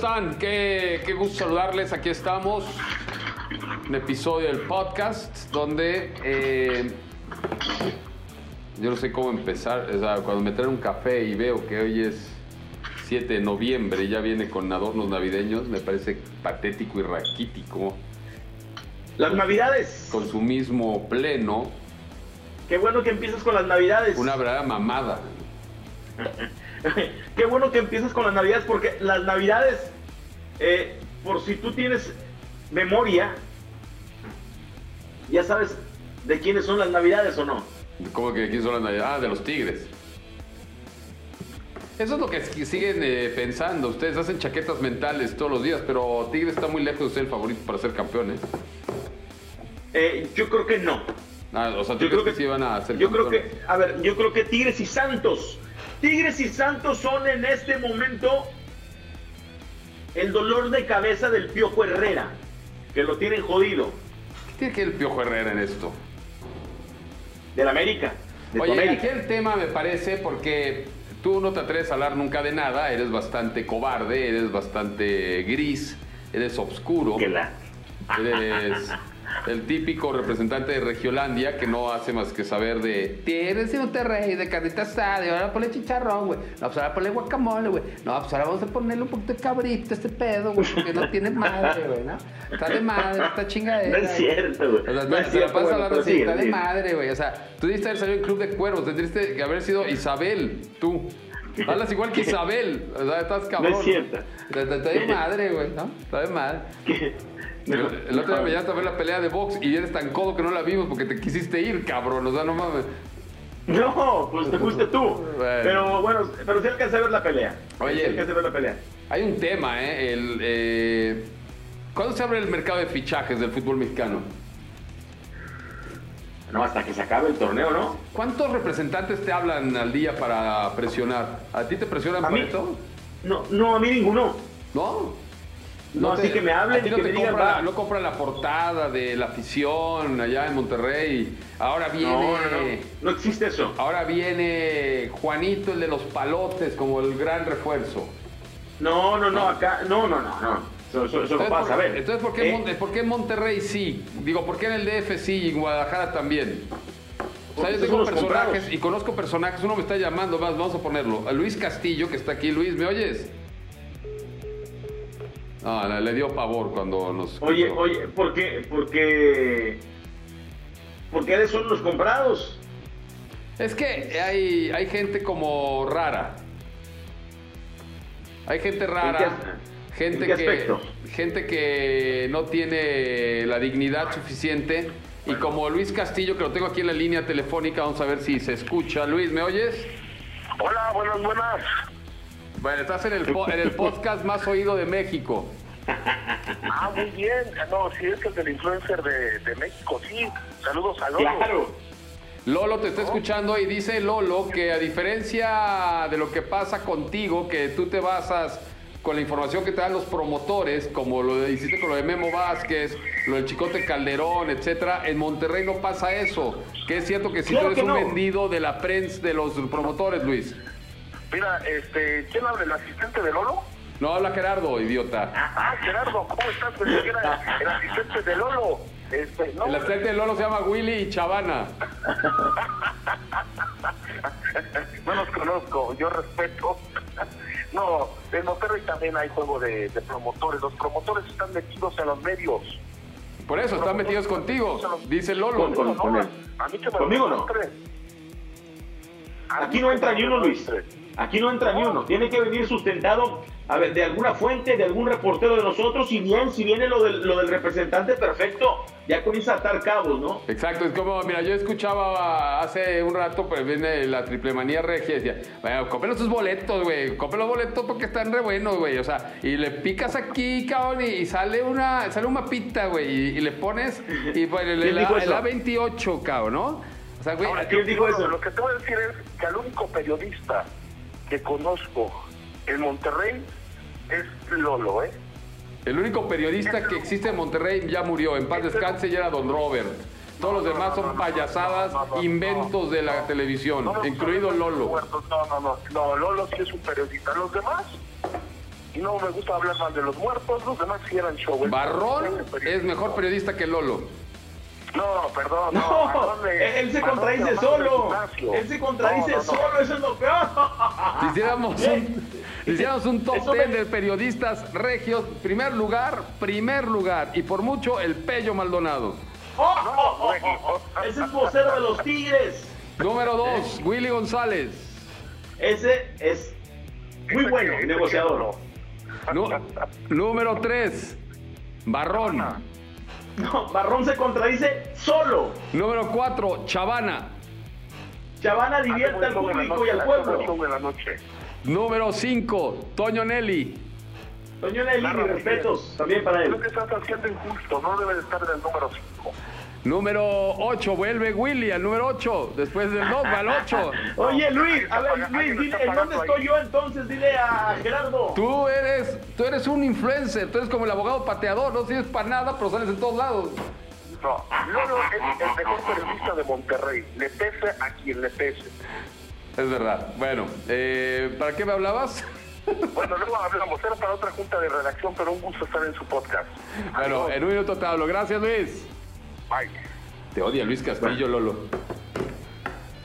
están? Qué, qué gusto saludarles. Aquí estamos. Un episodio del podcast donde eh, yo no sé cómo empezar. O sea, cuando me traen un café y veo que hoy es 7 de noviembre y ya viene con adornos navideños, me parece patético y raquítico. Las navidades. Consumismo pleno. Qué bueno que empiezas con las navidades. Una verdadera mamada. Qué bueno que empiezas con las navidades porque las navidades, eh, por si tú tienes memoria, ya sabes de quiénes son las navidades o no. ¿Cómo que quién son las navidades? Ah, de los tigres. Eso es lo que siguen eh, pensando. Ustedes hacen chaquetas mentales todos los días, pero Tigres está muy lejos de ser el favorito para ser campeones. Eh, yo creo que no. Ah, o sea, ¿tú Yo crees creo que, que- sí van a ser Yo creo campeones? que, a ver, yo creo que Tigres y Santos, Tigres y Santos son en este momento el dolor de cabeza del Piojo Herrera, que lo tienen jodido, ¿Qué tiene que el Piojo Herrera en esto? del América. De Oye, América. aquí el tema me parece porque tú no te atreves a hablar nunca de nada, eres bastante cobarde, eres bastante gris, eres oscuro, Que la- eres el típico representante de Regiolandia que no hace más que saber de tienes de Monterrey, de carnita asada, y ahora ponle chicharrón, güey. No, pues ahora ponle guacamole, güey. No, pues ahora vamos a ponerle un poquito de cabrito a este pedo, güey, porque no tiene madre, güey, ¿no? Está de madre, esta chingadera. No es cierto, güey. O sea, No no, es cierto, bueno, pero así, sigue, está de sigue. madre, güey. O sea, tú debiste haber salido en Club de Cuervos, tendrías que haber sido Isabel, tú. Hablas igual que Isabel, o sea, estás cabrón. No es cierto. Está, está- está de madre, güey, ¿no? Está de madre. No, el otro día me llamaste a ver la pelea de box y eres tan codo que no la vimos porque te quisiste ir, cabrón. O sea, no mames. No, pues te fuiste tú. Bueno. Pero bueno, pero sí alcancé a ver la pelea. Oye. Sí alcancé a ver la pelea. Hay un tema, ¿eh? El, eh, ¿Cuándo se abre el mercado de fichajes del fútbol mexicano? No, hasta que se acabe el torneo, ¿no? ¿Cuántos representantes te hablan al día para presionar? ¿A ti te presionan A por mí- esto? No, no, a mí ninguno. ¿No? No, así que me hablen a ti no que te me digan, compran, va. no compran la portada de la afición allá en Monterrey. Ahora viene, No, no, no. No existe eso. ahora viene Juanito, el de los palotes, como el gran refuerzo. No, no, no, acá. No, no, no, no. Eso, eso- eso no Entonces, pasa, a ¿por, ver. entonces ¿por, qué Eh, por qué Monterrey sí? Digo, ¿por qué en el DF sí y en Guadalajara también? O sea, yo tengo personajes comprados. y conozco personajes. Uno me está llamando, más, vamos a ponerlo. A Luis Castillo, que está aquí. Luis, ¿me oyes? No, le, le dio pavor cuando nos. Oye, oye, ¿por qué? Porque. Porque eres son los comprados. Es que hay, hay gente como rara. Hay gente rara. ¿En qué- gente en qué que aspecto? gente que no tiene la dignidad suficiente. Y como Luis Castillo, que lo tengo aquí en la línea telefónica, vamos a ver si se escucha. Luis, ¿me oyes? Hola, buenas, buenas. Bueno, estás en el, po- en el podcast más oído de México. Ah, muy bien. No, sí, es el del influencer de, de México, sí. Saludos a Lolo. Claro. Lolo te está escuchando y dice Lolo que a diferencia de lo que pasa contigo, que tú te basas con la información que te dan los promotores, como lo hiciste con lo de Memo Vázquez, lo del Chicote Calderón, etcétera, en Monterrey no pasa eso. Que es cierto que si Claro tú eres que un vendido de la prensa de los promotores, Luis. Mira, este, ¿quién habla? ¿El asistente de Lolo? No habla Gerardo, idiota. Ah, Gerardo, ¿cómo estás? Pensé que era el asistente de Lolo. Este, no, El asistente de Lolo se llama Willy y Chavana. no los conozco, yo respeto. No, en Monterrey también hay juego de, de promotores. Los promotores están metidos en los medios. Por eso, están metidos contigo, dice Lolo. Con- con- No, él. a mí que me Conmigo no. Aquí no entra ni uno, Luis. Aquí no entra ni uno. Tiene que venir sustentado, a ver, de alguna fuente, de algún reportero de nosotros. Y bien, si viene lo del, lo del representante, perfecto. Ya comienza a atar cabos, ¿no? Exacto, es como, mira, yo escuchaba hace un rato, pues viene la triple manía regia y decía, bueno, compren sus boletos, güey, compren los boletos porque están re buenos, güey, o sea, y le picas aquí, cabrón, y, y sale una, sale un mapita, güey, y, y le pones, y pues el, ¿Quién el, dijo el eso? A28, cabrón, ¿no? O sea, güey, Ahora, ¿quién dijo eso? Lo que te voy a decir es que al único periodista que conozco en Monterrey es Lolo, ¿eh? el único periodista que existe en Monterrey ya murió, en paz descanse, y era Don Robert. Todos los demás son payasadas, no, inventos de la televisión, incluido Lolo. No, no, no, no, Lolo sí es un periodista. Los demás, no me gusta hablar mal de los muertos, los demás sí eran show. Barrón es mejor periodista que Lolo. No, perdón, no. Él se contradice solo. Él se contradice No, no, no. solo, eso es lo peor. Si hiciéramos un, si hiciéramos un top Eso 10 me- de periodistas regios, primer lugar, primer lugar, y por mucho el Pello Maldonado. Oh, oh, oh, oh, oh. Ese es vocero de los Tigres. Número 2, Willy González. Ese es muy bueno, negociador. Número 3, Barrón. No, Barrón se contradice solo. Número 4, Chavana. Chavana divierte al público y al pueblo. Número 5, Toño Nelly. Toño Nelly, mis respetos también para él. Creo que estás haciendo injusto, no debe de estar en el número 5. Número 8, vuelve Willy al número 8. Después del 2 va al 8. Oye, Luis, a ver, Luis, dile, ¿en dónde estoy yo entonces? Dile a Gerardo. Tú eres, tú eres un influencer, tú eres como el abogado pateador, no sirves para nada, pero sales en todos lados. No, Lolo es el mejor periodista de Monterrey. Le pese a quien le pese. Es verdad. Bueno, eh, ¿para qué me hablabas? Bueno, luego hablamos. Era para otra junta de redacción, pero un gusto estar en su podcast. Bueno, Adiós. en un minuto te hablo. Gracias, Luis. Bye. Te odia Luis Castillo, Lolo.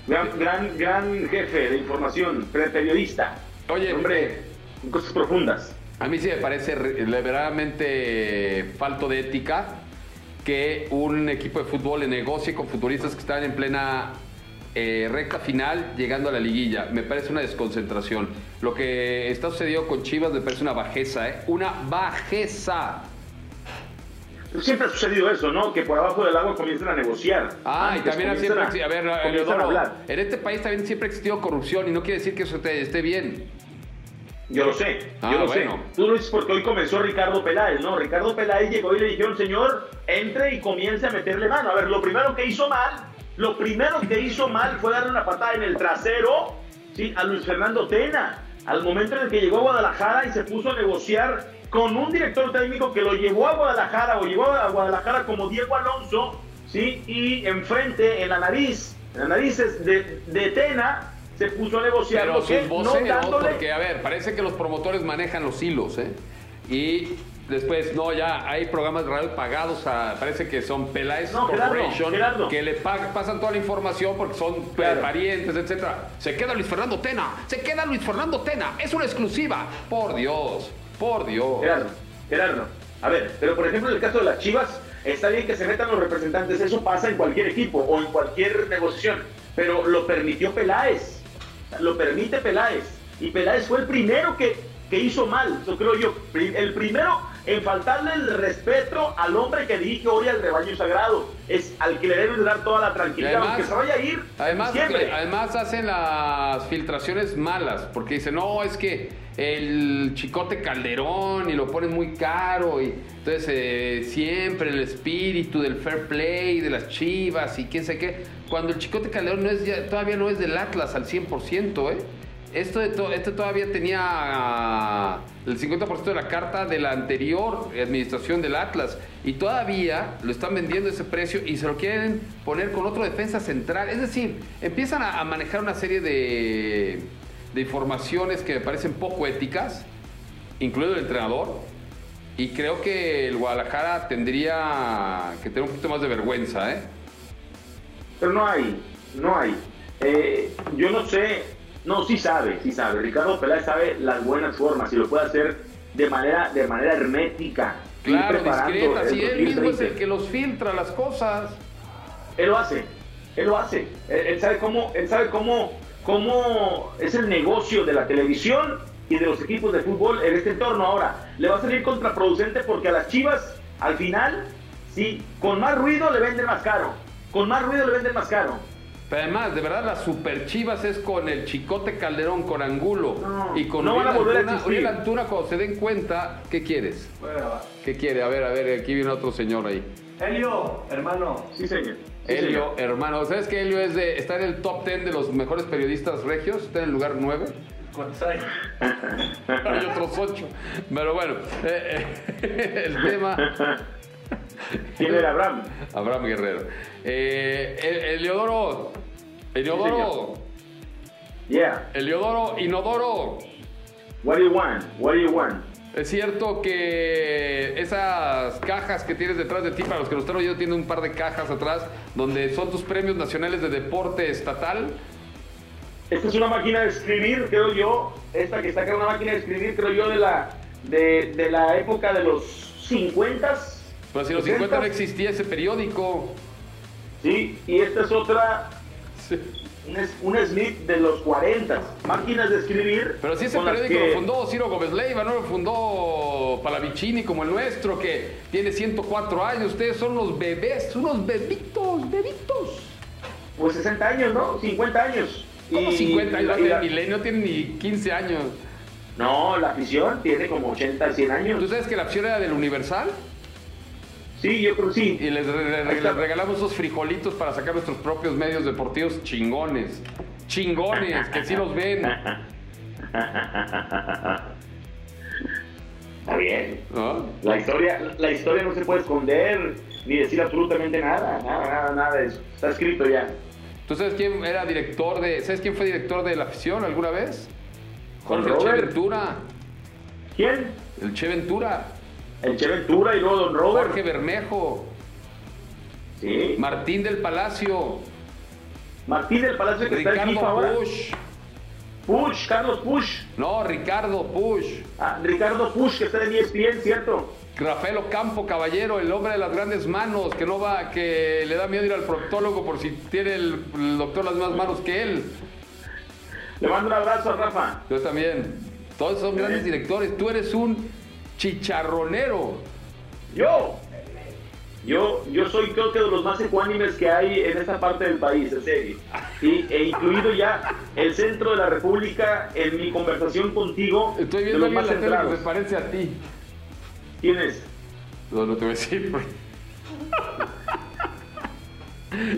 Gran, gran, gran jefe de información, periodista. Oye, hombre, cosas profundas. A mí sí me parece re- verdaderamente falto de ética que un equipo de fútbol le negocie con futbolistas que están en plena eh, recta final llegando a la liguilla. Me parece una desconcentración. Lo que está sucediendo con Chivas me parece una bajeza, ¿eh? Una bajeza. Siempre ha sucedido eso, ¿no? Que por abajo del agua comienzan a negociar. Ah, y también siempre, a ver, comienzan a hablar. en este país también siempre ha existido corrupción y no quiere decir que eso te- esté bien. Yo lo sé, Ah, yo lo bueno. sé. Tú lo dices porque hoy comenzó Ricardo Peláez, ¿no? Ricardo Peláez llegó y le dijeron, señor, entre y comience a meterle mano. A ver, lo primero que hizo mal, lo primero que hizo mal fue darle una patada en el trasero, ¿sí? A Luis Fernando Tena. Al momento en el que llegó a Guadalajara y se puso a negociar con un director técnico que lo llevó a Guadalajara o llevó a Guadalajara como Diego Alonso, ¿sí? Y enfrente, en la nariz, en las narices de, de Tena, se puso a negociar Pero sus no voceros, dándole porque a ver, parece que los promotores manejan los hilos, ¿eh? Y después, no, ya hay programas de radio pagados, a- parece que son Peláez No, Corporation, Gerardo. que le pag- pasan toda la información porque son Claro. parientes, etcétera. Se queda Luis Fernando Tena, se queda Luis Fernando Tena, es una exclusiva. Por Dios, por Dios. Gerardo, Gerardo. A ver, pero por ejemplo en el caso de las Chivas, está bien que se metan los representantes, eso pasa en cualquier equipo o en cualquier negociación, pero lo permitió Peláez, lo permite Peláez, y Peláez fue el primero que, que hizo mal, yo creo yo, el primero en faltarle el respeto al hombre que dirige hoy al rebaño sagrado, es al que le deben dar toda la tranquilidad, aunque se vaya a ir Además, siempre. además hacen las filtraciones malas, porque dicen, no, es que el chicote Calderón y lo ponen muy caro, y entonces eh, siempre el espíritu del fair play, de las chivas y quién sé qué, cuando el chicote Calderón no es ya- todavía no es del Atlas al 100%, ¿eh? Esto, esto todavía tenía ah, el 50% de la carta de la anterior administración del Atlas y todavía lo están vendiendo ese precio y se lo quieren poner con otro defensa central. Es decir, empiezan a, a manejar una serie de, de informaciones que me parecen poco éticas, incluido el entrenador, y creo que el Guadalajara tendría que tener un poquito más de vergüenza, ¿eh? Pero no hay, no hay. Eh, yo no sé, no, sí sabe, sí sabe. Ricardo Peláez sabe las buenas formas y lo puede hacer de manera, de manera hermética. Claro, discreta, si él mismo es 2030. el que los filtra las cosas. Él lo hace, él lo hace. Él, él sabe cómo, él sabe cómo, cómo es el negocio de la televisión y de los equipos de fútbol en este entorno. Ahora, le va a salir contraproducente porque a las Chivas, al final, sí, con más ruido le venden más caro. Con más ruido le venden más caro. Pero además, de verdad, las super chivas es con el Chicote Calderón, con Angulo No, y con no van a Uriel volver a Antuna. Uriel cuando se den cuenta, ¿qué quieres? ¿Qué quiere? A ver, a ver, aquí viene otro señor ahí. Helio, hermano. Sí, señor. Sí, Helio, señor. hermano, ¿sabes que Helio es de, está en el top 10 de los mejores periodistas regios? Está en el lugar 9. ¿Cuántos hay? Hay otros 8. Pero bueno, eh, eh, el tema... ¿Quién era Abraham? Abraham Guerrero. Eh, el- Eliodoro, Eliodoro, Yeah. Eliodoro, Inodoro. What do you want? What do you want? Es cierto que esas cajas que tienes detrás de ti, para los que nos están oyendo, tiene un par de cajas atrás donde son tus premios nacionales de deporte estatal. Esta es una máquina de escribir, creo yo. Esta que está acá es una máquina de escribir, creo yo, de la, de, de la época de los 50. Pero si en los 50 no existía ese periódico. Sí, y esta es otra, Sí. un, un Smith de los 40. Máquinas de escribir. Pero si ese periódico que- lo fundó Ciro Gómez Leiva, no lo fundó Palavicini como el nuestro, que tiene 104 años. Ustedes son unos bebés, unos bebitos, bebitos. Pues 60 años, ¿no? 50 años. Como Y- 50 años, la- milenio, tiene ni 15 años. No, la afición tiene como 80, 100 ¿Tú años. sabes que la opción era del Universal? Sí, yo creo que sí. Y les, regalamos esos frijolitos para sacar nuestros propios medios deportivos chingones. Chingones, que sí los ven. Está bien. ¿no? La historia, la historia no se puede esconder ni decir absolutamente nada, nada, nada, nada de eso. Está escrito ya. ¿Tú sabes quién era director de. ¿Sabes quién fue director de la afición alguna vez? Jorge Che. Ventura. ¿Quién? El Che Ventura. El Che Ventura y luego Don Robert. Jorge Bermejo. Sí. Martín del Palacio. Martín del Palacio que está en FIFA Ricardo ahora. Push. Push, Carlos Push. No, Ricardo Push. Ah, Ricardo Push que está en ESPN, ¿cierto? Rafael Ocampo, caballero, el hombre de las grandes manos, que no va, que le da miedo ir al proctólogo por si tiene el, el doctor las mismas manos que él. Le mando un abrazo a Rafa. Yo también. Todos son grandes directores. Tú eres un chicharronero. Yo. Yo, yo soy creo que de los más ecuánimes que hay en esta parte del país, en serio. Y, e incluido ya el centro de la República en mi conversación contigo. Estoy de viendo los bien más la tele que se parece a ti. ¿Quién es? No, no te voy a decir.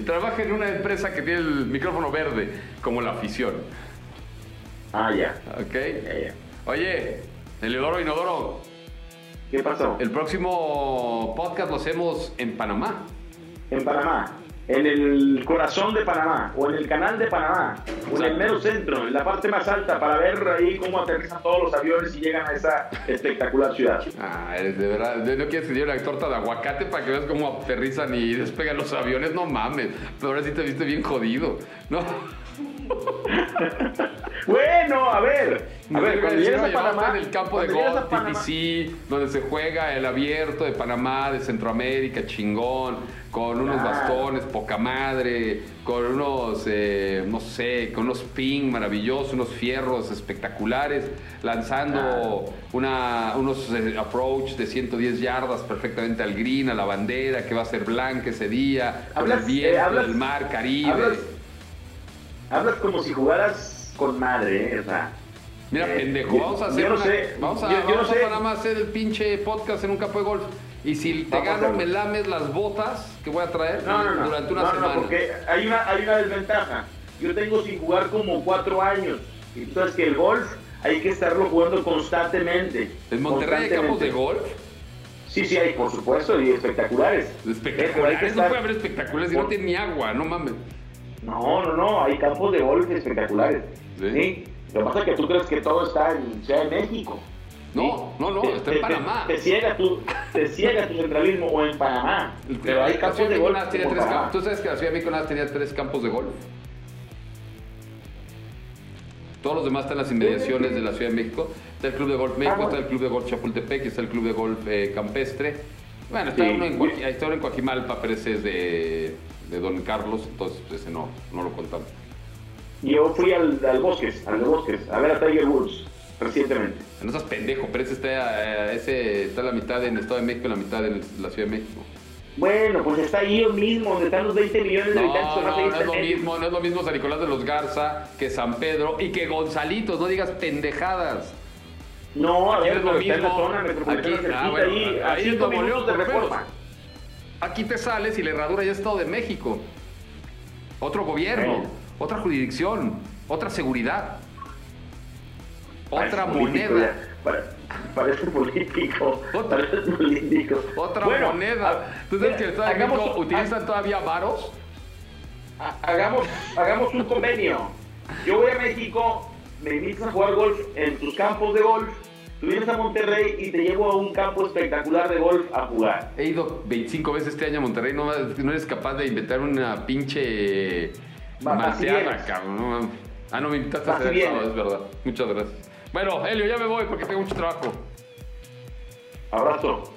Trabaja en una empresa que tiene el micrófono verde, como la afición. Ah, ya. ¿Ok? ya, ya. Oye, Eleodoro Inodoro, ¿Qué pasó? el próximo podcast lo hacemos en Panamá. En Panamá. En el corazón de Panamá. O en el canal de Panamá. O en el mero centro. En la parte más alta. Para ver ahí cómo aterrizan todos los aviones y llegan a esa espectacular ciudad. Ah, eres de verdad. ¿No quieres que lleve una torta de aguacate para que veas cómo aterrizan y despegan los aviones? No mames. Pero ahora sí te viste bien jodido. No. Bueno, a ver. A ver, cuando llegas a Panamá. en el campo de golf, TPC, donde se juega el abierto de Panamá, de Centroamérica, chingón, con unos Claro. bastones, poca madre, con unos, eh, no sé, con unos ping maravillosos, unos fierros espectaculares, lanzando una, unos eh, approach de 110 yardas perfectamente al green, a la bandera, que va a ser blanca ese día, con el eh, viento hablas- del mar Caribe. Hablas, hablas como si jugaras con madre, ¿eh? O sea, Mira, Eh, pendejo, vamos a hacer yo no una- sé, vamos a, yo- yo no vamos a sé. Panamá a hacer el pinche podcast en un campo de golf. Y si te Vamos gano, me lames las botas que voy a traer No, no, no. durante una no, no, semana. no, porque hay una, hay una desventaja. Yo tengo sin jugar como cuatro años. Y tú sabes que el golf hay que estarlo jugando constantemente. ¿En Monterrey hay campos de golf? Sí, sí, hay, por supuesto, y espectaculares. Eh, Espectaculares. No estar- puede haber espectaculares si no tiene ni agua, no mames. No, no, no, hay campos de golf espectaculares. ¿Sí? ¿Sí? Lo que pasa es que tú crees que todo está en Ciudad de México. No, no, no, está en Panamá. Te, ciega tu, te ciega tu centralismo o en Panamá. Pero hay campos de golf. ¿Tú sabes que la Ciudad de México nada tenía tres campos de golf? Todos los demás están en las inmediaciones de la Ciudad de México. Está el Club de Golf México, Ah, está el Club de Golf Chapultepec está el Club de Golf eh, Campestre. Bueno, está uno en, Coaqui- está uno en Coajimalpa, pero ese es de, de Don Carlos, entonces ese no, no lo contamos. Yo fui al, al Bosques, al de Bosques, a ver a Tiger Woods recientemente. No seas pendejo, pero ese está, eh, ese está la mitad en el Estado de México y la mitad en la Ciudad de México. Bueno, pues está ahí lo mismo, donde están los 20 millones de habitantes. no, no es lo mismo, no es lo mismo San Nicolás de los Garza que San Pedro y que Gonzalitos, no digas pendejadas. No, a Aquí ver, es lo está en la mismo. zona metropolitana Aquí- ah, bueno, ahí, ahí a es Nuevo León, de reforma. Aquí te sales y la herradura ya es Estado de México. Otro gobierno, Bueno. Otra jurisdicción, otra seguridad, otra Parece moneda. ya. Pare- Parece político. Otra- Parece político. Otra Bueno, moneda. a- ¿Tú sabes que el Estado de México utilizan todavía varos? ha- hagamos, hagamos un convenio. Yo voy a México, me invitas a jugar golf en tus campos de golf Tú vienes a Monterrey y te llevo a un campo espectacular de golf a jugar. He ido 25 veces este año a Monterrey, no, no eres capaz de inventar una pinche Vienes. cabrón. ah, no me invitaste a hacer el sábado, es verdad. Muchas gracias. Bueno, Helio, ya me voy porque tengo mucho trabajo. Abrazo.